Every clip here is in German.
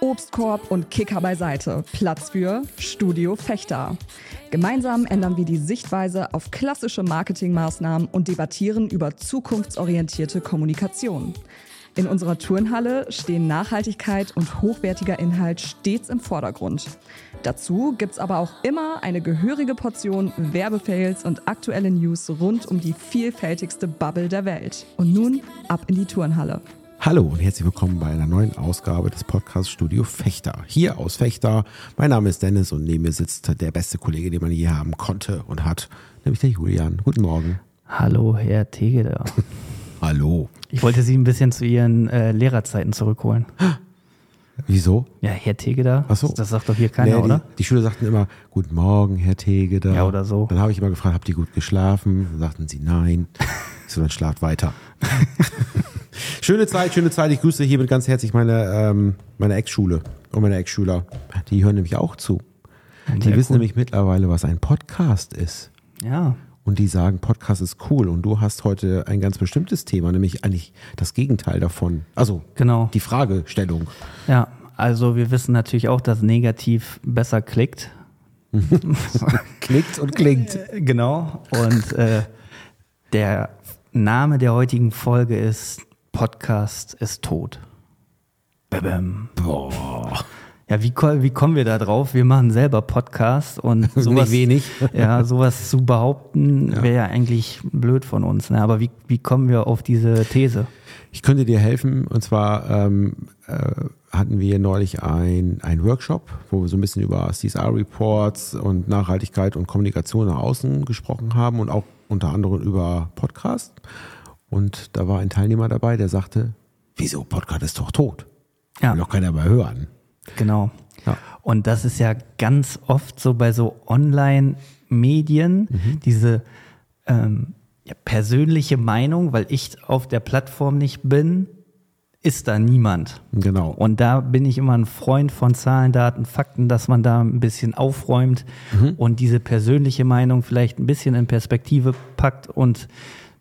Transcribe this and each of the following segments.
Obstkorb und Kicker beiseite. Platz für Studio Fechter. Gemeinsam ändern wir die Sichtweise auf klassische Marketingmaßnahmen und debattieren über zukunftsorientierte Kommunikation. In unserer Turnhalle stehen Nachhaltigkeit und hochwertiger Inhalt stets im Vordergrund. Dazu gibt's aber auch immer eine gehörige Portion Werbefails und aktuelle News rund um die vielfältigste Bubble der Welt. Und nun ab in die Turnhalle. Hallo und herzlich willkommen bei einer neuen Ausgabe des Podcast Studio Fechter. Hier aus Fechter. Mein Name ist Dennis und neben mir sitzt der beste Kollege, den man je haben konnte und hat, nämlich der Julian. Guten Morgen. Hallo, Herr Tegeder. Hallo. Ich wollte Sie ein bisschen zu Ihren äh, Lehrerzeiten zurückholen. Wieso? Ja, Herr Tegeder. Ach so. Das sagt doch hier keiner, Nee, die, oder? Die Schüler sagten immer, Guten Morgen, Herr Tegeder. Ja, oder so. Dann habe ich immer gefragt, habt ihr gut geschlafen? Dann sagten sie nein. Ich so, dann schlaft weiter. schöne Zeit, schöne Zeit. Ich grüße hiermit ganz herzlich meine, ähm, meine Ex-Schule und meine Ex-Schüler. Die hören nämlich auch zu. Die Sehr wissen cool. nämlich mittlerweile, was ein Podcast ist. Ja. Und die sagen, Podcast ist cool. Und du hast heute ein ganz bestimmtes Thema, nämlich eigentlich das Gegenteil davon. Also Genau. die Fragestellung. Ja, also wir wissen natürlich auch, dass negativ besser klickt. Klickt und klingt. Genau. Und äh, der Name der heutigen Folge ist Podcast ist tot. Bäm. Boah. Ja, wie, wie kommen wir da drauf? Wir machen selber Podcast und sowas, wenig. ja, sowas zu behaupten, wäre ja eigentlich blöd von uns. Ne? Aber wie, wie kommen wir auf diese These? Ich könnte dir helfen. Und zwar ähm, äh, hatten wir neulich ein, ein Workshop, wo wir so ein bisschen über CSR-Reports und Nachhaltigkeit und Kommunikation nach außen gesprochen haben und auch unter anderem über Podcast. Und da war ein Teilnehmer dabei, der sagte, wieso, Podcast ist doch tot. Ja. Will doch keiner mehr hören. Genau. Ja. Und das ist ja ganz oft so bei so Online-Medien, diese ähm, ja, persönliche Meinung, weil ich auf der Plattform nicht bin, ist da niemand. Genau. Und da bin ich immer ein Freund von Zahlen, Daten, Fakten, dass man da ein bisschen aufräumt und diese persönliche Meinung vielleicht ein bisschen in Perspektive packt und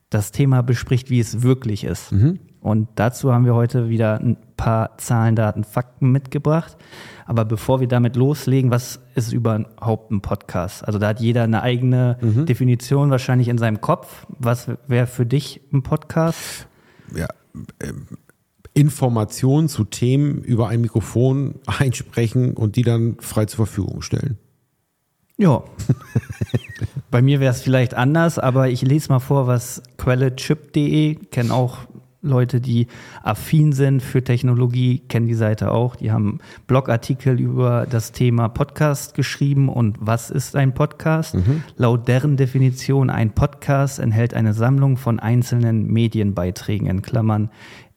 das Thema bespricht, wie es wirklich ist. Und dazu haben wir heute wieder ein paar Zahlen, Daten, Fakten mitgebracht. Aber bevor wir damit loslegen, was ist überhaupt ein Podcast? Also da hat jeder eine eigene Definition wahrscheinlich in seinem Kopf. Was wäre für dich ein Podcast? ja, ähm, Informationen zu Themen über ein Mikrofon einsprechen und die dann frei zur Verfügung stellen. Ja. Bei mir wäre es vielleicht anders, aber ich lese mal vor, was quellechip.de, kennen auch Leute, die affin sind für Technologie, kennen die Seite auch. Die haben Blogartikel über das Thema Podcast geschrieben und was ist ein Podcast? Laut deren Definition, ein Podcast enthält eine Sammlung von einzelnen Medienbeiträgen in Klammern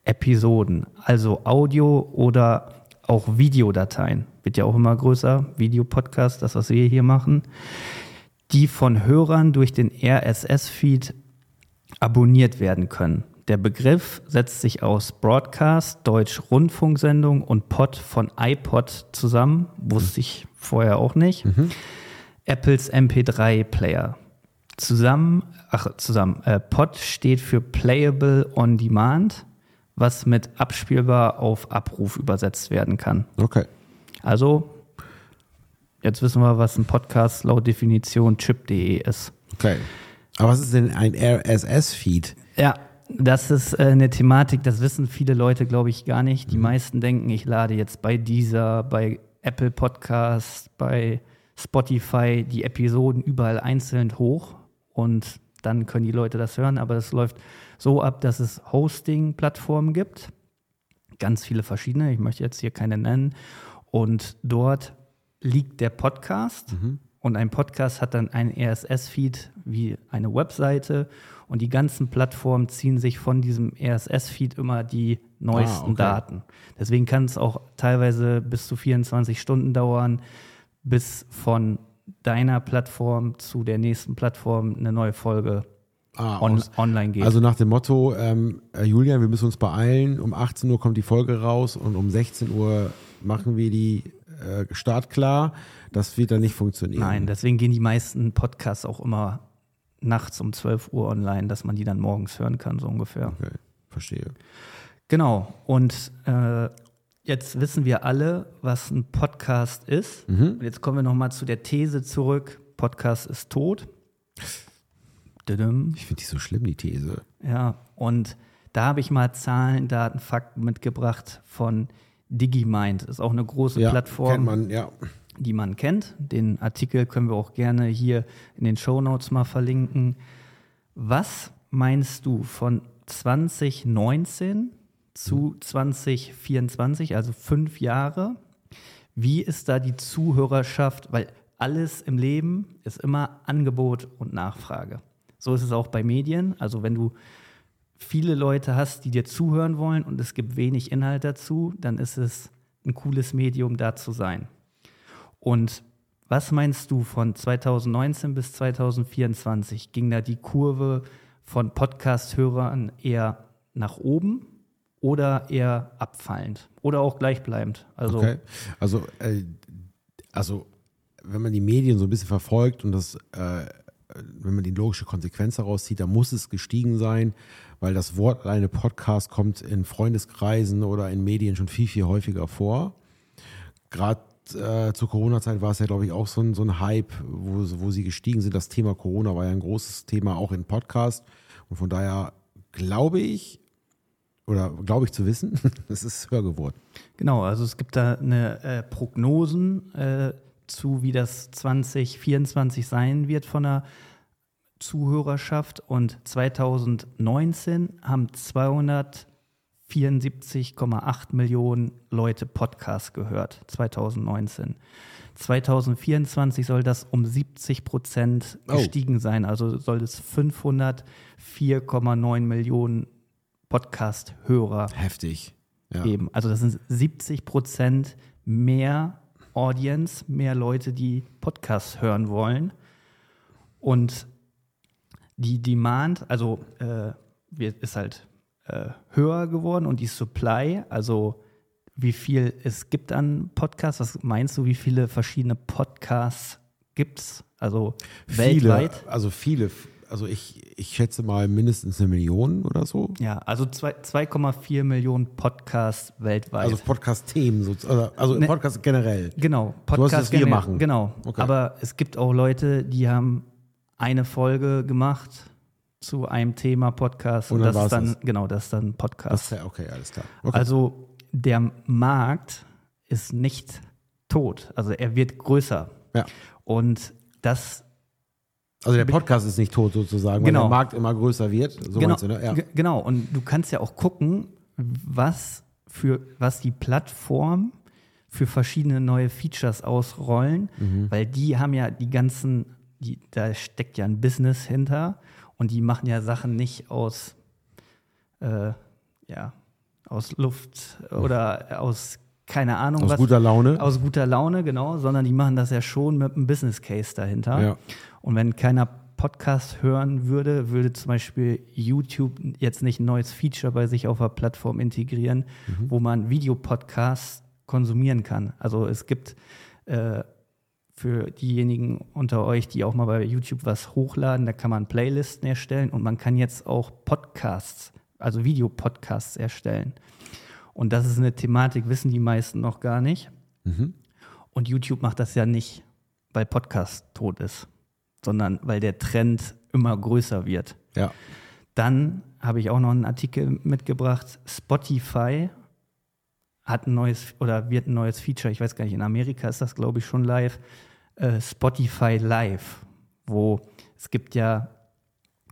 Episoden, also Audio oder auch Videodateien. Wird ja auch immer größer, Videopodcast, das, was wir hier machen, die von Hörern durch den RSS-Feed abonniert werden können. Der Begriff setzt sich aus Broadcast, Deutsch Rundfunksendung und Pod von iPod zusammen, wusste ich vorher auch nicht. Apples MP3-Player. Zusammen, ach, zusammen, äh, Pod steht für Playable on Demand, was mit abspielbar auf Abruf übersetzt werden kann. Okay. Also, jetzt wissen wir, was ein Podcast laut Definition chip.de ist. Okay. Aber was ist denn ein RSS-Feed? Ja, das ist äh, eine Thematik, das wissen viele Leute, glaube ich, gar nicht. Die meisten denken, ich lade jetzt bei dieser, bei Apple Podcast, bei Spotify die Episoden überall einzeln hoch und dann können die Leute das hören. Aber das läuft so ab, dass es Hosting-Plattformen gibt. Ganz viele verschiedene, ich möchte jetzt hier keine nennen. Und dort liegt der Podcast. Und ein Podcast hat dann einen RSS-Feed wie eine Webseite. Und die ganzen Plattformen ziehen sich von diesem RSS-Feed immer die neuesten okay. Daten. Deswegen kann es auch teilweise bis zu 24 Stunden dauern, bis von deiner Plattform zu der nächsten Plattform eine neue Folge Ah, on aus- online geht. Also nach dem Motto, ähm, äh, Julian, wir müssen uns beeilen, um 18 Uhr kommt die Folge raus und um 16 Uhr machen wir die äh, startklar. Das wird dann nicht funktionieren. Nein, deswegen gehen die meisten Podcasts auch immer nachts um 12 Uhr online, dass man die dann morgens hören kann, so ungefähr. Okay, verstehe. Genau. Und äh, Jetzt wissen wir alle, was ein Podcast ist. Und jetzt kommen wir nochmal zu der These zurück: Podcast ist tot. Ich finde die so schlimm, die These. Ja, und da habe ich mal Zahlen, Daten, Fakten mitgebracht von DigiMind. Ist auch eine große Ja, Plattform, man, ja. die man kennt. Den Artikel können wir auch gerne hier in den Shownotes mal verlinken. Was meinst du von 2019 zu 2024, also fünf Jahre? Wie ist da die Zuhörerschaft? Weil alles im Leben ist immer Angebot und Nachfrage. So ist es auch bei Medien. Also wenn du viele Leute hast, die dir zuhören wollen und es gibt wenig Inhalt dazu, dann ist es ein cooles Medium, da zu sein. Und was meinst du von 2019 bis 2024? Ging da die Kurve von Podcast-Hörern eher nach oben oder eher abfallend oder auch gleichbleibend? Also Okay. Also, äh, also, wenn man die Medien so ein bisschen verfolgt und das, äh, wenn man die logische Konsequenz daraus zieht, dann muss es gestiegen sein, weil das Wort alleine Podcast kommt in Freundeskreisen oder in Medien schon viel, viel häufiger vor. Gerade äh, zur Corona-Zeit war es ja, glaube ich, auch so ein, so ein Hype, wo, wo sie gestiegen sind. Das Thema Corona war ja ein großes Thema auch in Podcast. Und von daher glaube ich, oder glaube ich zu wissen, es ist höher geworden. Genau, also es gibt da eine äh, Prognosen äh, zu, wie das 2024 sein wird von der Zuhörerschaft. Und 2019 haben 274,8 Millionen Leute Podcasts gehört. 2019. 2024 soll das um 70 Prozent Oh. gestiegen sein. Also soll es 504,9 Millionen Podcast-Hörer Heftig. Ja. geben. Also das sind 70 Prozent mehr Audience, mehr Leute, die Podcasts hören wollen. Und die Demand, also äh, ist halt äh, höher geworden und die Supply, also wie viel es gibt an Podcasts, was meinst du, wie viele verschiedene Podcasts gibt es? Also weltweit? Viele, also viele, also ich, ich schätze mal mindestens eine Million oder so. Ja, also zwei- 2,4 Millionen Podcasts weltweit. Also Podcast-Themen, so- also, Ne. Podcast generell. Genau, was, was wir machen. Genau. Okay. Aber es gibt auch Leute, die haben eine Folge gemacht zu einem Thema Podcast Und und, das ist dann das. genau das ist dann Das Podcast. ja okay, alles klar. Okay. Also der Markt ist nicht tot, also er wird größer ja. und das also der Podcast ist nicht tot sozusagen, weil Genau. der Markt immer größer wird. So genau, du, ne? Ja. ge- genau und du kannst ja auch gucken, was für was die Plattform für verschiedene neue Features ausrollen, Mhm. weil die haben ja die ganzen, die, da steckt ja ein Business hinter und die machen ja Sachen nicht aus, äh, ja, aus Luft oder aus keine Ahnung Aus guter Laune. aus guter Laune, genau, sondern die machen das ja schon mit einem Business Case dahinter. Ja. Und wenn keiner Podcast hören würde, würde zum Beispiel YouTube jetzt nicht ein neues Feature bei sich auf der Plattform integrieren, Mhm. wo man Videopodcasts konsumieren kann. Also es gibt äh, für diejenigen unter euch, die auch mal bei YouTube was hochladen, da kann man Playlisten erstellen und man kann jetzt auch Podcasts, also Videopodcasts erstellen. Und das ist eine Thematik, wissen die meisten noch gar nicht. Mhm. Und YouTube macht das ja nicht, weil Podcast tot ist, sondern weil der Trend immer größer wird. ja. Dann habe ich auch noch einen Artikel mitgebracht. Spotify hat ein neues oder wird ein neues Feature. Ich weiß gar nicht, in Amerika ist das, glaube ich, schon live. Äh, Spotify Live, wo es gibt ja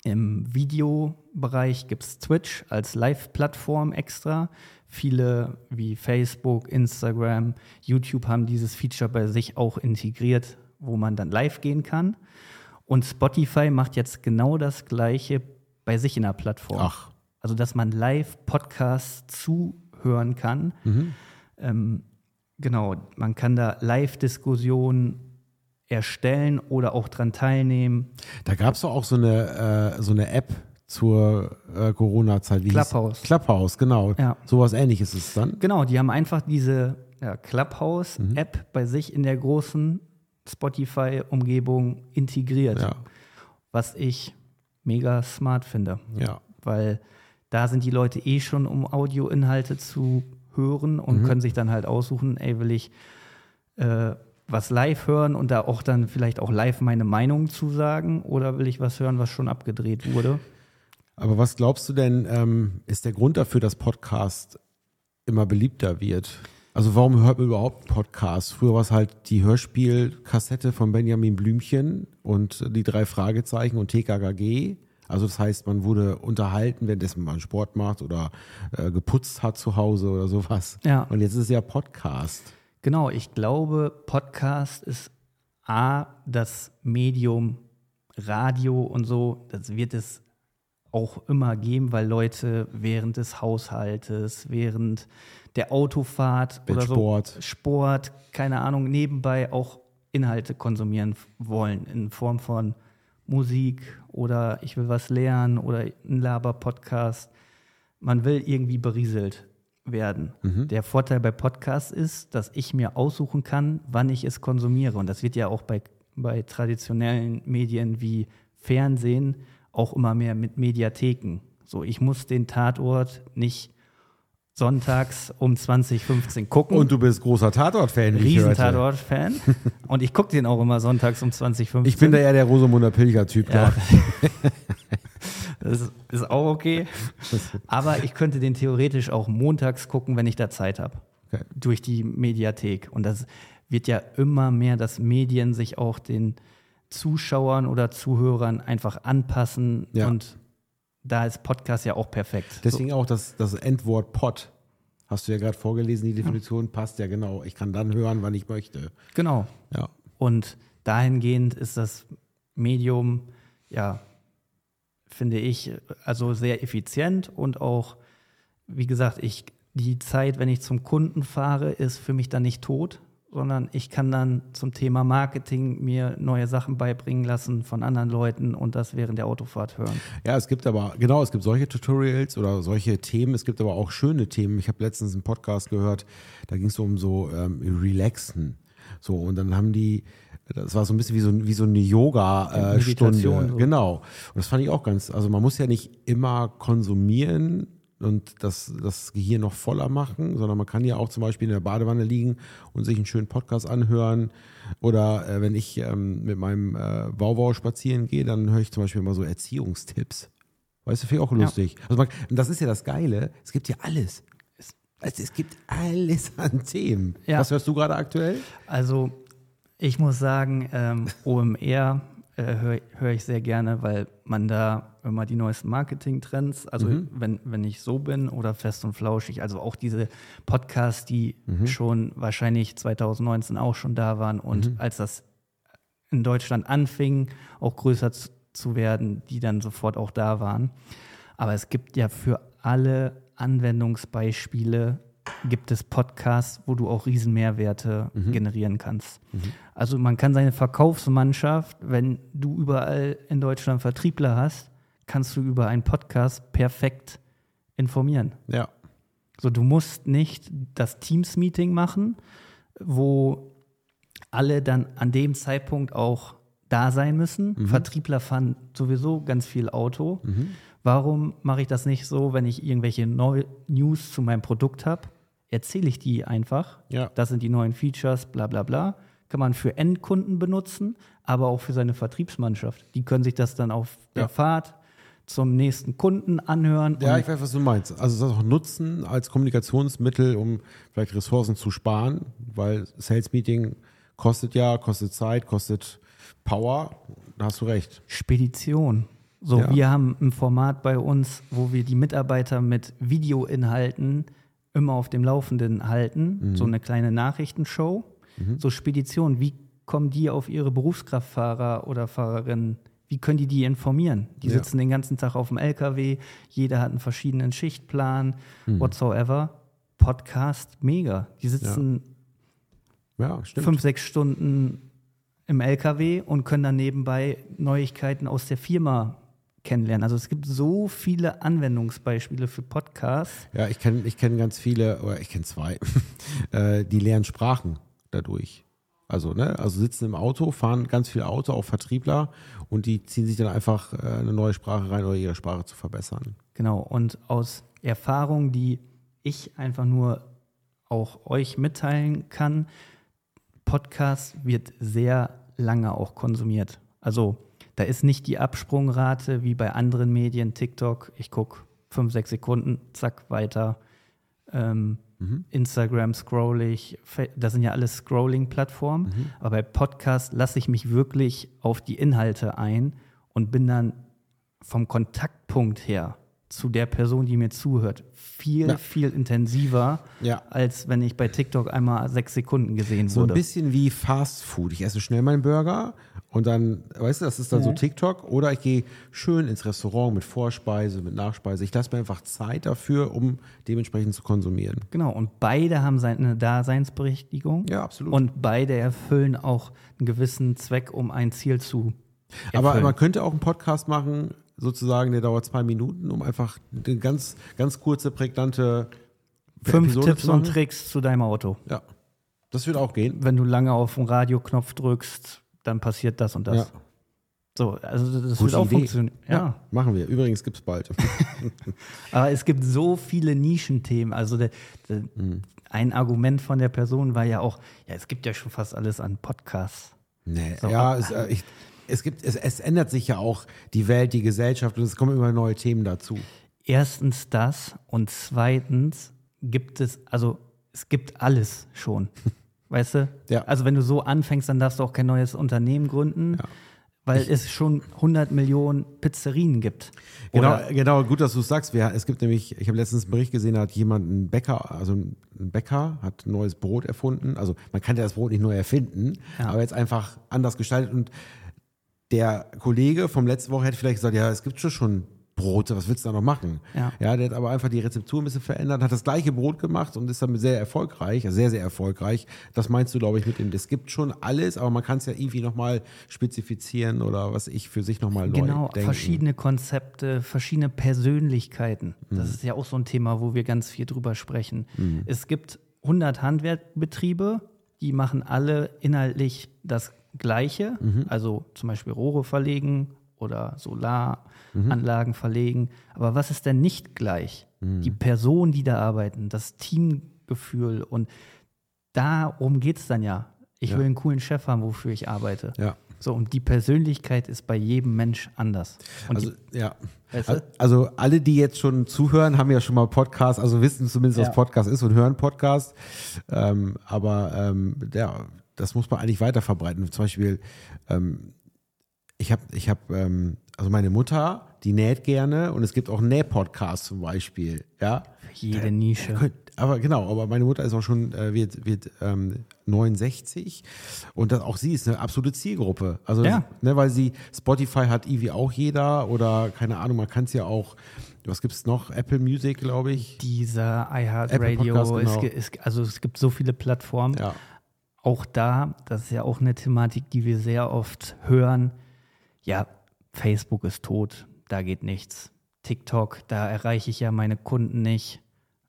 im Videobereich gibt es Twitch als Live-Plattform extra. Viele wie Facebook, Instagram, YouTube haben dieses Feature bei sich auch integriert, wo man dann live gehen kann. Und Spotify macht jetzt genau das Gleiche bei sich in der Plattform. Ach. Also, dass man Live-Podcasts zuhören kann. Ähm, genau, man kann da Live-Diskussionen erstellen oder auch dran teilnehmen. Da gab es doch auch so eine, äh, so eine App zur äh, Corona-Zeit. Clubhouse. Clubhouse, genau. Ja. Sowas ähnliches ist es dann. Genau, die haben einfach diese ja, Clubhouse-App bei sich in der großen Spotify-Umgebung integriert. Ja. Was ich mega smart finde. Ja. Weil da sind die Leute eh schon, um Audioinhalte zu hören und können sich dann halt aussuchen, ey, will ich äh, was live hören und da auch dann vielleicht auch live meine Meinung zu sagen oder will ich was hören, was schon abgedreht wurde? Aber was glaubst du denn, ähm, ist der Grund dafür, dass Podcast immer beliebter wird? Also warum hört man überhaupt Podcasts? Früher war es halt die Hörspielkassette von Benjamin Blümchen und die drei Fragezeichen und TKKG. Also das heißt, man wurde unterhalten, währenddessen man Sport macht oder äh, geputzt hat zu Hause oder sowas. Ja. Und jetzt ist es ja Podcast. Genau, ich glaube, Podcast ist A, das Medium Radio und so, das wird es auch immer geben, weil Leute während des Haushaltes, während der Autofahrt Mit oder Sport. so Sport, keine Ahnung, nebenbei auch Inhalte konsumieren wollen in Form von Musik oder ich will was lernen oder ein Laber-Podcast. Man will irgendwie berieselt werden. Der Vorteil bei Podcasts ist, dass ich mir aussuchen kann, wann ich es konsumiere. Und das wird ja auch bei, bei traditionellen Medien wie Fernsehen auch immer mehr mit Mediatheken. So, ich muss den Tatort nicht sonntags um 2015 gucken. Und du bist großer Tatort-Fan. Riesen-Tatort-Fan. Und ich gucke den auch immer sonntags um 2015. Ich bin da eher der Rosamunde Pilger-Typ. Ja. Das ist- ist auch okay. Aber ich könnte den theoretisch auch montags gucken, wenn ich da Zeit habe. Okay. Durch die Mediathek. Und das wird ja immer mehr, dass Medien sich auch den Zuschauern oder Zuhörern einfach anpassen. Ja. Und da ist Podcast ja auch perfekt. Deswegen auch das, das Endwort Pod. Hast du ja gerade vorgelesen, die Definition passt ja genau. Ich kann dann hören, wann ich möchte. so, genau. Ja. Und dahingehend ist das Medium, ja, finde ich, also sehr effizient und auch, wie gesagt, ich, die Zeit, wenn ich zum Kunden fahre, ist für mich dann nicht tot, sondern ich kann dann zum Thema Marketing mir neue Sachen beibringen lassen von anderen Leuten und das während der Autofahrt hören. Ja, es gibt aber, genau, es gibt solche Tutorials oder solche Themen. Es gibt aber auch schöne Themen. Ich habe letztens einen Podcast gehört, da ging es um so ähm, Relaxen. So, und dann haben die, das war so ein bisschen wie so, wie so eine Yoga-Stunde. Meditation, so. Genau. Und das fand ich auch ganz, also man muss ja nicht immer konsumieren und das, das Gehirn noch voller machen, sondern man kann ja auch zum Beispiel in der Badewanne liegen und sich einen schönen Podcast anhören. Oder äh, wenn ich ähm, mit meinem äh, Wauwau spazieren gehe, dann höre ich zum Beispiel immer so Erziehungstipps. Weißt du, finde ich auch lustig. Also man, und das ist ja das Geile, es gibt ja alles. Es, also es gibt alles an Themen. Ja. Was hörst du gerade aktuell? Also ich muss sagen, ähm, OMR äh, höre hör ich sehr gerne, weil man da immer die neuesten Marketing-Trends, also wenn, wenn ich so bin oder fest und flauschig, also auch diese Podcasts, die schon wahrscheinlich 2019 auch schon da waren und als das in Deutschland anfing, auch größer zu, zu werden, die dann sofort auch da waren. Aber es gibt ja für alle Anwendungsbeispiele gibt es Podcasts, wo du auch Riesenmehrwerte generieren kannst. Also man kann seine Verkaufsmannschaft, wenn du überall in Deutschland Vertriebler hast, kannst du über einen Podcast perfekt informieren. Ja. So, du musst nicht das Teams-Meeting machen, wo alle dann an dem Zeitpunkt auch da sein müssen. Vertriebler fahren sowieso ganz viel Auto. Warum mache ich das nicht so, wenn ich irgendwelche Neu News zu meinem Produkt habe? Erzähle ich die einfach. Ja. Das sind die neuen Features, bla bla bla. Kann man für Endkunden benutzen, aber auch für seine Vertriebsmannschaft. Die können sich das dann auf der Ja. Fahrt zum nächsten Kunden anhören. Ja, ich weiß, was du meinst. Also das auch nutzen als Kommunikationsmittel, um vielleicht Ressourcen zu sparen, weil Sales Meeting kostet ja, kostet Zeit, kostet Power. Da hast du recht. Spedition. So, Ja. wir haben ein Format bei uns, wo wir die Mitarbeiter mit Videoinhalten immer auf dem Laufenden halten. So eine kleine Nachrichtenshow. So Spedition, wie kommen die auf ihre Berufskraftfahrer oder Fahrerinnen? Wie können die die informieren? Die Ja. sitzen den ganzen Tag auf dem LKW, jeder hat einen verschiedenen Schichtplan, whatsoever. Podcast, mega. Die sitzen Ja, stimmt. fünf, sechs Stunden im LKW und können dann nebenbei Neuigkeiten aus der Firma kennenlernen. Also es gibt so viele Anwendungsbeispiele für Podcasts. Ja, ich kenne ich kenn ganz viele, oder ich kenne zwei, äh, die lernen Sprachen dadurch. Also, ne, also sitzen im Auto, fahren ganz viel Auto, auch Vertriebler, und die ziehen sich dann einfach äh, eine neue Sprache rein, oder ihre Sprache zu verbessern. Genau. Und aus Erfahrungen, die ich einfach nur auch euch mitteilen kann, Podcast wird sehr lange auch konsumiert. Also da ist nicht die Absprungrate wie bei anderen Medien, TikTok, ich gucke fünf, sechs Sekunden, zack, weiter. Ähm, mhm. Instagram scroll ich, das sind ja alles Scrolling-Plattformen, mhm. aber bei Podcast lasse ich mich wirklich auf die Inhalte ein und bin dann vom Kontaktpunkt her zu der Person, die mir zuhört, viel, ja. viel intensiver, ja. als wenn ich bei TikTok einmal sechs Sekunden gesehen so wurde. So ein bisschen wie Fast Food. Ich esse schnell meinen Burger und dann, weißt du, das ist dann mhm. so TikTok. Oder ich gehe schön ins Restaurant mit Vorspeise, mit Nachspeise. Ich lasse mir einfach Zeit dafür, um dementsprechend zu konsumieren. Genau, und beide haben seine Daseinsberechtigung. Ja, absolut. Und beide erfüllen auch einen gewissen Zweck, um ein Ziel zu Erfüllen. Aber man könnte auch einen Podcast machen, sozusagen, der dauert zwei Minuten, um einfach eine ganz, ganz kurze, prägnante Fünf Episode Tipps und Tricks zu deinem Auto. Ja. Das wird auch gehen. Wenn du lange auf den Radioknopf drückst, dann passiert das und das. Ja. So, also das Gute wird auch Idee. funktionieren. Ja. ja. machen wir. Übrigens gibt es bald. Aber es gibt so viele Nischenthemen. Also der, der, mhm. ein Argument von der Person war ja auch, ja, es gibt ja schon fast alles an Podcasts. Nee, so, ja, es, äh, ich, es gibt, es, es ändert sich ja auch die Welt, die Gesellschaft und es kommen immer neue Themen dazu. Erstens das und zweitens gibt es, also es gibt alles schon. Weißt du? Ja. Also wenn du so anfängst, dann darfst du auch kein neues Unternehmen gründen. Ja weil es schon 100 Millionen Pizzerien gibt. Genau, genau, gut, dass du es sagst. Wir, es gibt nämlich, ich habe letztens einen Bericht gesehen, da hat jemand einen Bäcker, also ein Bäcker hat ein neues Brot erfunden. Also man kann ja das Brot nicht neu erfinden, ja. aber jetzt einfach anders gestaltet und der Kollege vom letzten Woche hätte vielleicht gesagt, ja, es gibt schon Brote, was willst du da noch machen? Ja. ja, der hat aber einfach die Rezeptur ein bisschen verändert, hat das gleiche Brot gemacht und ist damit sehr erfolgreich, sehr, sehr erfolgreich. Das meinst du, glaube ich, mit dem, es gibt schon alles, aber man kann es ja irgendwie nochmal spezifizieren oder was ich für sich nochmal neu Genau, denken. verschiedene Konzepte, verschiedene Persönlichkeiten. Das mhm. ist ja auch so ein Thema, wo wir ganz viel drüber sprechen. Mhm. Es gibt 100 Handwerkbetriebe, die machen alle inhaltlich das Gleiche, mhm. also zum Beispiel Rohre verlegen oder Solaranlagen mhm. verlegen. Aber was ist denn nicht gleich? Mhm. Die Personen, die da arbeiten, das Teamgefühl und darum geht es dann ja. Ich ja. will einen coolen Chef haben, wofür ich arbeite. Ja. So, und die Persönlichkeit ist bei jedem Mensch anders. Und also, die, ja. Weißt du? Also, alle, die jetzt schon zuhören, haben ja schon mal Podcast, also wissen zumindest, ja. was Podcast ist und hören Podcast. Ähm, aber, ähm, ja, das muss man eigentlich weiter verbreiten. Zum Beispiel, ähm, ich habe, ich habe, ähm, also meine Mutter, die näht gerne und es gibt auch Näh-Podcasts zum Beispiel, ja. Jede Nische. Aber genau, aber meine Mutter ist auch schon, äh, wird, wird ähm, 69 und das, auch sie ist eine absolute Zielgruppe. Also, ja. ne, weil sie, Spotify hat irgendwie auch jeder oder keine Ahnung, man kann es ja auch was gibt es noch? Apple Music, glaube ich. Dieser iHeartRadio. Genau. also es gibt so viele Plattformen. Ja auch da, das ist ja auch eine Thematik, die wir sehr oft hören, ja, Facebook ist tot, da geht nichts. TikTok, da erreiche ich ja meine Kunden nicht.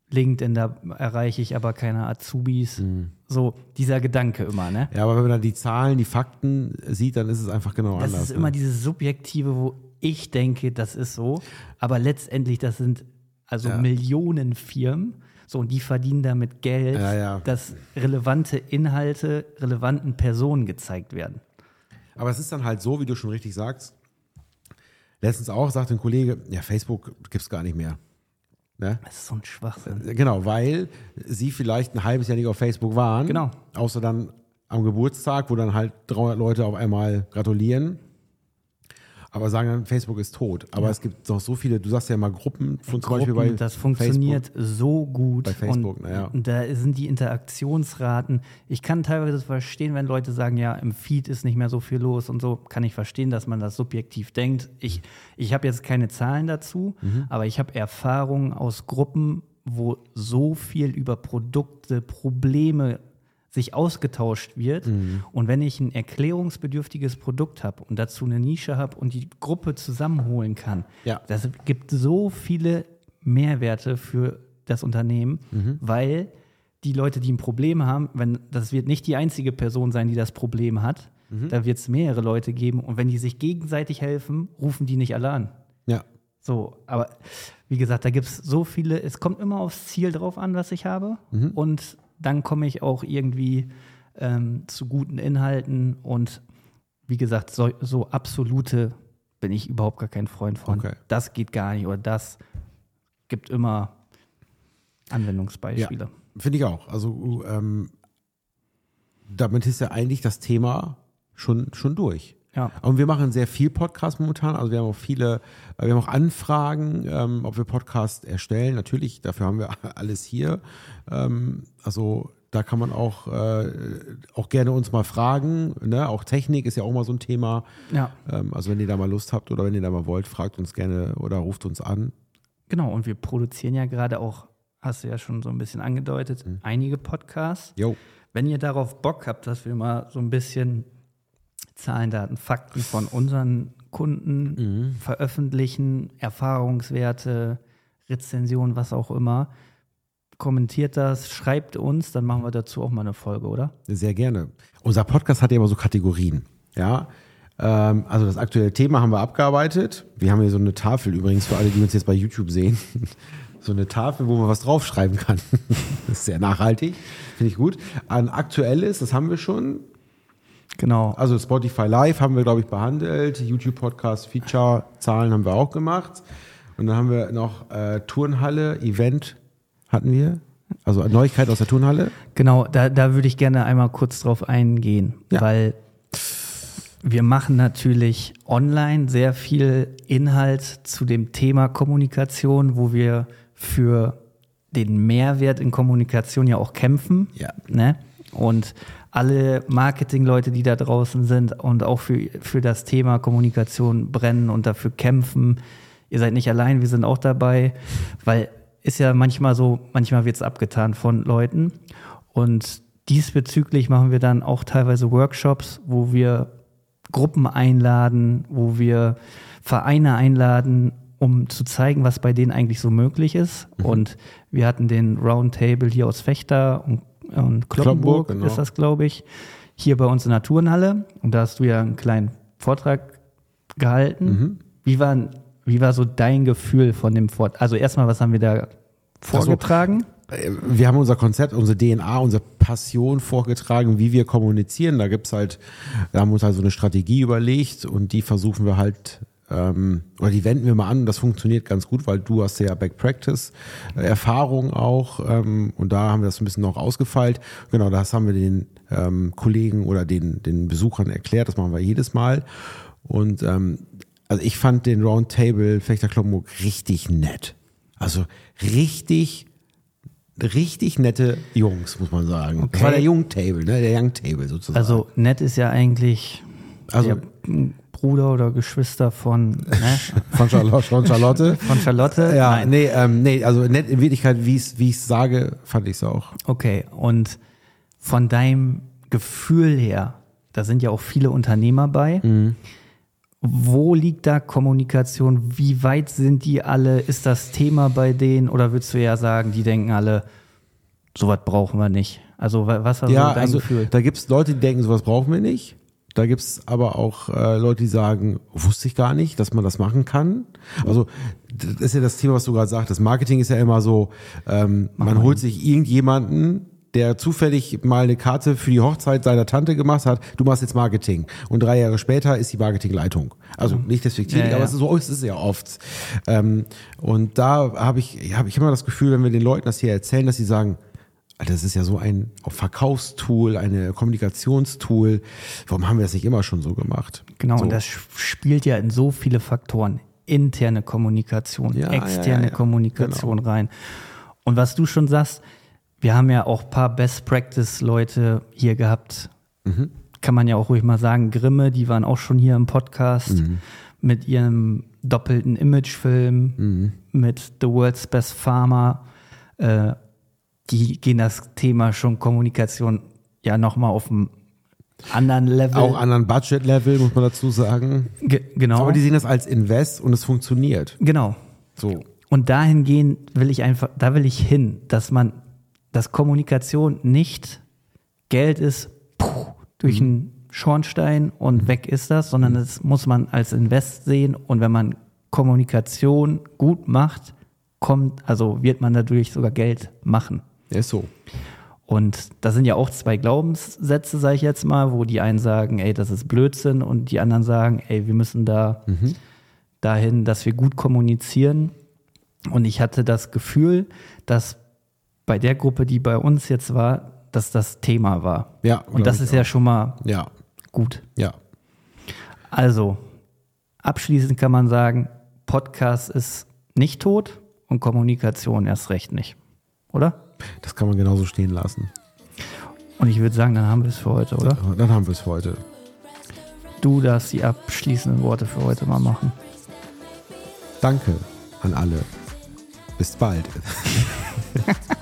LinkedIn, da erreiche ich aber keine Azubis. Mhm. So dieser Gedanke immer, ne? Ja, aber wenn man dann die Zahlen, die Fakten sieht, dann ist es einfach genau das anders. Das ist ne? immer dieses Subjektive, wo ich denke, das ist so. Aber letztendlich, das sind also ja. Millionen Firmen so, und die verdienen damit Geld, ja, ja. dass relevante Inhalte relevanten Personen gezeigt werden. Aber es ist dann halt so, wie du schon richtig sagst. Letztens auch sagte ein Kollege, ja, Facebook gibt es gar nicht mehr. Ne? Das ist so ein Schwachsinn. Äh, genau, weil sie vielleicht ein halbes Jahr nicht auf Facebook waren. Genau. Außer dann am Geburtstag, wo dann halt 300 Leute auf einmal gratulieren aber sagen dann, Facebook ist tot. Aber ja. es gibt noch so viele, du sagst ja immer Gruppen von Gruppen, zum Beispiel bei Das funktioniert Facebook. so gut. Bei Facebook, und, naja. Und da sind die Interaktionsraten. Ich kann teilweise verstehen, wenn Leute sagen, ja, im Feed ist nicht mehr so viel los und so, kann ich verstehen, dass man das subjektiv denkt. Ich, ich habe jetzt keine Zahlen dazu, mhm. aber ich habe Erfahrungen aus Gruppen, wo so viel über Produkte, Probleme sich ausgetauscht wird. Mhm. Und wenn ich ein erklärungsbedürftiges Produkt habe und dazu eine Nische habe und die Gruppe zusammenholen kann, ja. das gibt so viele Mehrwerte für das Unternehmen, mhm. weil die Leute, die ein Problem haben, wenn das wird nicht die einzige Person sein, die das Problem hat, mhm. da wird es mehrere Leute geben und wenn die sich gegenseitig helfen, rufen die nicht alle an. Ja. So, aber wie gesagt, da gibt es so viele, es kommt immer aufs Ziel drauf an, was ich habe. Mhm. Und dann komme ich auch irgendwie ähm, zu guten Inhalten und wie gesagt, so, so absolute bin ich überhaupt gar kein Freund von. Okay. Das geht gar nicht oder das gibt immer Anwendungsbeispiele. Finde ich auch. Also ähm, damit ist ja eigentlich das Thema schon, schon durch. Ja. Und wir machen sehr viel Podcast momentan. Also wir haben auch viele, äh, wir haben auch Anfragen, ähm, ob wir Podcast erstellen. Natürlich, dafür haben wir alles hier. Ähm, also da kann man auch, äh, auch gerne uns mal fragen. Ne? Auch Technik ist ja auch mal so ein Thema. Ja. Ähm, also wenn ihr da mal Lust habt oder wenn ihr da mal wollt, fragt uns gerne oder ruft uns an. Genau, und wir produzieren ja gerade auch, hast du ja schon so ein bisschen angedeutet, einige Podcasts. Jo. Wenn ihr darauf Bock habt, dass wir mal so ein bisschen Zahlen, Daten, Fakten von unseren Kunden veröffentlichen, Erfahrungswerte, Rezensionen, was auch immer, kommentiert das, schreibt uns, dann machen wir dazu auch mal eine Folge, oder? Sehr gerne. Unser Podcast hat ja immer so Kategorien. Ja. Ähm, also das aktuelle Thema haben wir abgearbeitet. Wir haben hier so eine Tafel übrigens für alle, die uns jetzt bei YouTube sehen. So eine Tafel, wo man was draufschreiben kann. Das ist sehr nachhaltig. Finde ich gut. An aktuelles, das haben wir schon. Genau. Also Spotify Live haben wir, glaube ich, behandelt. YouTube Podcast Feature Zahlen haben wir auch gemacht. Und dann haben wir noch äh, Turnhalle, Event hatten wir. Also Neuigkeit aus der Turnhalle. Genau, da, da würde ich gerne einmal kurz drauf eingehen, Ja. weil wir machen natürlich online sehr viel Inhalt zu dem Thema Kommunikation, wo wir für den Mehrwert in Kommunikation ja auch kämpfen. Ja. Ne? Und alle Marketingleute, die da draußen sind und auch für, für das Thema Kommunikation brennen und dafür kämpfen, ihr seid nicht allein, wir sind auch dabei, weil ist ja manchmal so, manchmal wird es abgetan von Leuten. Und diesbezüglich machen wir dann auch teilweise Workshops, wo wir Gruppen einladen, wo wir Vereine einladen, um zu zeigen, was bei denen eigentlich so möglich ist. Und wir hatten den Roundtable hier aus Fechter und, und Kloppenburg, Kloppenburg, genau. ist das, glaube ich, hier bei uns in der Turnhalle. Und da hast du ja einen kleinen Vortrag gehalten. Wie, war, wie war so dein Gefühl von dem Vortrag? Also erstmal, was haben wir da vorgetragen? Äh, wir haben unser Konzept, unsere DNA, unsere Passion vorgetragen, wie wir kommunizieren. Da gibt's halt, wir haben uns halt so eine Strategie überlegt und die versuchen wir halt, ähm, oder die wenden wir mal an und das funktioniert ganz gut, weil du hast ja Back Practice, äh, Erfahrung auch ähm, und da haben wir das ein bisschen noch ausgefeilt. Genau, das haben wir den ähm, Kollegen oder den, den Besuchern erklärt, das machen wir jedes Mal. Und ähm, also ich fand den Roundtable Fechter Kloppenburg richtig nett. Also richtig richtig nette Jungs, muss man sagen. Das Okay. war der Jungtable, ne? der Young Table sozusagen. Also nett ist ja eigentlich Also- der Bruder oder Geschwister von, ne? von Charlotte. Von Charlotte. von Charlotte. ja, Nein. nee, ähm, nee, also nett in Wirklichkeit, wie ich es sage, fand ich es auch. Okay, und von deinem Gefühl her, da sind ja auch viele Unternehmer bei. Mhm. Wo liegt da Kommunikation? Wie weit sind die alle? Ist das Thema bei denen? Oder würdest du ja sagen, die denken alle, sowas brauchen wir nicht? Also wa- was war ja, so dein also Gefühl? da gibt es Leute, die denken, sowas brauchen wir nicht. Da gibt es aber auch äh, Leute, die sagen, wusste ich gar nicht, dass man das machen kann. Also das ist ja das Thema, was du gerade sagtest. Marketing ist ja immer so, ähm, man holt sich irgendjemanden, der zufällig mal eine Karte für die Hochzeit seiner Tante gemacht hat, du machst jetzt Marketing. Und drei Jahre später ist die Marketingleitung. Also nicht despektierlich, Ja, ja. aber es ist so ist es ja oft. Ähm, und da habe ich, hab ich immer das Gefühl, wenn wir den Leuten das hier erzählen, dass sie sagen, Alter, das ist ja so ein Verkaufstool, eine Kommunikationstool. Warum haben wir das nicht immer schon so gemacht? Genau, so. und das spielt ja in so viele Faktoren. Interne Kommunikation, Ja, externe ja, ja. Kommunikation rein. Und was du schon sagst, wir haben ja auch ein paar Best Practice-Leute hier gehabt. Mhm. Kann man ja auch ruhig mal sagen. Grimme, die waren auch schon hier im Podcast Mhm. mit ihrem doppelten Imagefilm, Mhm. mit The World's Best Farmer. Äh, gehen das Thema schon Kommunikation ja nochmal auf einem anderen Level. Auch anderen Budget-Level, muss man dazu sagen. Ge genau. Aber die sehen das als Invest und es funktioniert. Genau. So. Und dahingehend will ich einfach, da will ich hin, dass man, dass Kommunikation nicht Geld ist, puh, durch einen Schornstein und weg ist das, sondern das muss man als Invest sehen. Und wenn man Kommunikation gut macht, kommt, also wird man dadurch sogar Geld machen. Ist so. Und das sind ja auch zwei Glaubenssätze, sage ich jetzt mal, wo die einen sagen, ey, das ist Blödsinn und die anderen sagen, ey, wir müssen da Mhm. dahin, dass wir gut kommunizieren. Und ich hatte das Gefühl, dass bei der Gruppe, die bei uns jetzt war, dass das Thema war. Ja, Und das ist ich ja schon mal auch. Ja, gut. ja. Also, abschließend kann man sagen, Podcast ist nicht tot und Kommunikation erst recht nicht. Oder? Das kann man genauso stehen lassen. Und ich würde sagen, dann haben wir es für heute, oder? Dann haben wir es für heute. Du darfst die abschließenden Worte für heute mal machen. Danke an alle. Bis bald.